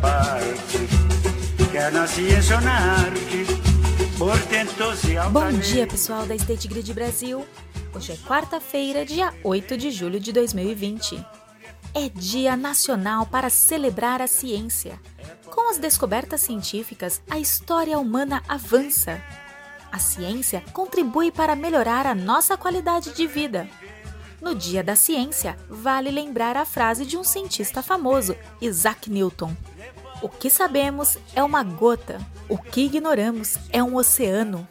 parte. Quer Bom dia, pessoal da State Grid Brasil. Hoje é quarta-feira, dia 8 de julho de 2020. É Dia Nacional para celebrar a ciência. Com as descobertas científicas, a história humana avança. A ciência contribui para melhorar a nossa qualidade de vida. No Dia da Ciência, vale lembrar a frase de um cientista famoso, Isaac Newton: O que sabemos é uma gota, o que ignoramos é um oceano.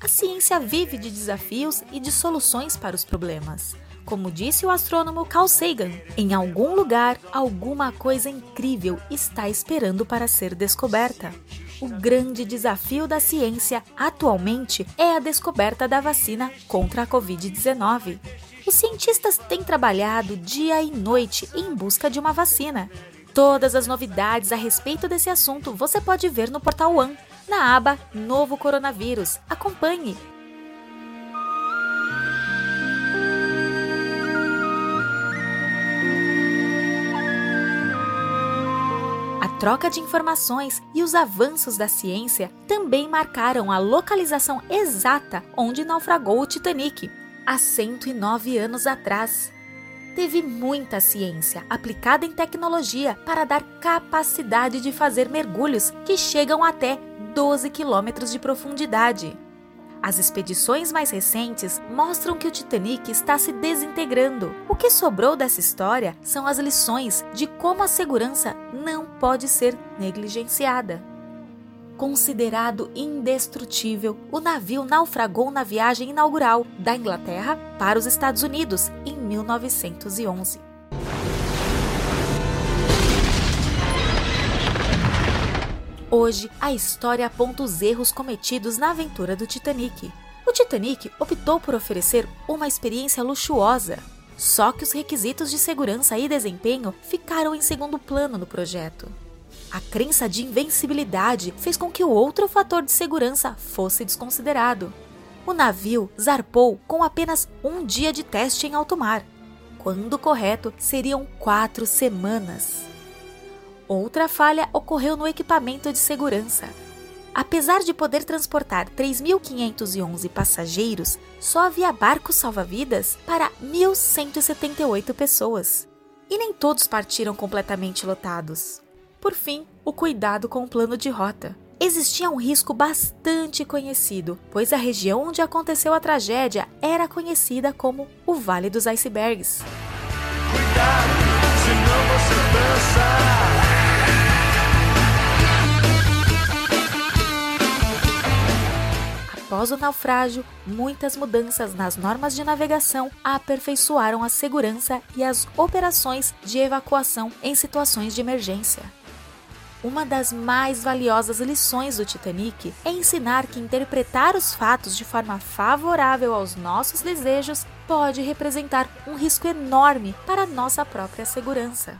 A ciência vive de desafios e de soluções para os problemas. Como disse o astrônomo Carl Sagan, em algum lugar, alguma coisa incrível está esperando para ser descoberta. O grande desafio da ciência atualmente é a descoberta da vacina contra a Covid-19. Os cientistas têm trabalhado dia e noite em busca de uma vacina. Todas as novidades a respeito desse assunto você pode ver no portal One, na aba Novo Coronavírus. Acompanhe! A troca de informações e os avanços da ciência também marcaram a localização exata onde naufragou o Titanic, há 109 anos atrás. Teve muita ciência aplicada em tecnologia para dar capacidade de fazer mergulhos que chegam até 12 quilômetros de profundidade. As expedições mais recentes mostram que o Titanic está se desintegrando. O que sobrou dessa história são as lições de como a segurança não pode ser negligenciada. Considerado indestrutível, o navio naufragou na viagem inaugural da Inglaterra para os Estados Unidos em 1911. Hoje, a história aponta os erros cometidos na aventura do Titanic. O Titanic optou por oferecer uma experiência luxuosa, só que os requisitos de segurança e desempenho ficaram em segundo plano no projeto. A crença de invencibilidade fez com que o outro fator de segurança fosse desconsiderado. O navio zarpou com apenas um dia de teste em alto mar, quando correto seriam quatro semanas. Outra falha ocorreu no equipamento de segurança. Apesar de poder transportar 3.511 passageiros, só havia barcos salva-vidas para 1.178 pessoas. E nem todos partiram completamente lotados. Por fim, o cuidado com o plano de rota. Existia um risco bastante conhecido, pois a região onde aconteceu a tragédia era conhecida como o Vale dos Icebergs. Cuidado, senão você dança. Após o naufrágio, muitas mudanças nas normas de navegação aperfeiçoaram a segurança e as operações de evacuação em situações de emergência. Uma das mais valiosas lições do Titanic é ensinar que interpretar os fatos de forma favorável aos nossos desejos pode representar um risco enorme para a nossa própria segurança.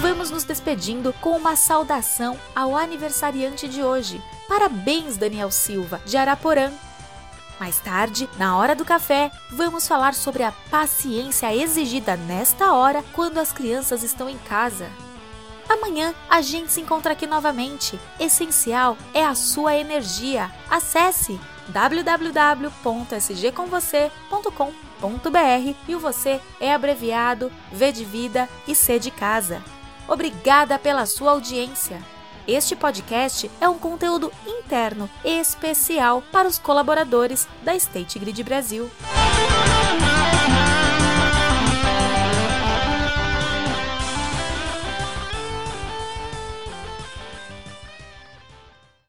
Vamos nos despedindo com uma saudação ao aniversariante de hoje. Parabéns, Daniel Silva, de Araporã. Mais tarde, na hora do café, vamos falar sobre a paciência exigida nesta hora quando as crianças estão em casa. Amanhã a gente se encontra aqui novamente. Essencial é a sua energia. Acesse www.sgcomvocê.com.br e o você é abreviado V de vida e C de casa. Obrigada pela sua audiência. Este podcast é um conteúdo interno especial para os colaboradores da State Grid Brasil.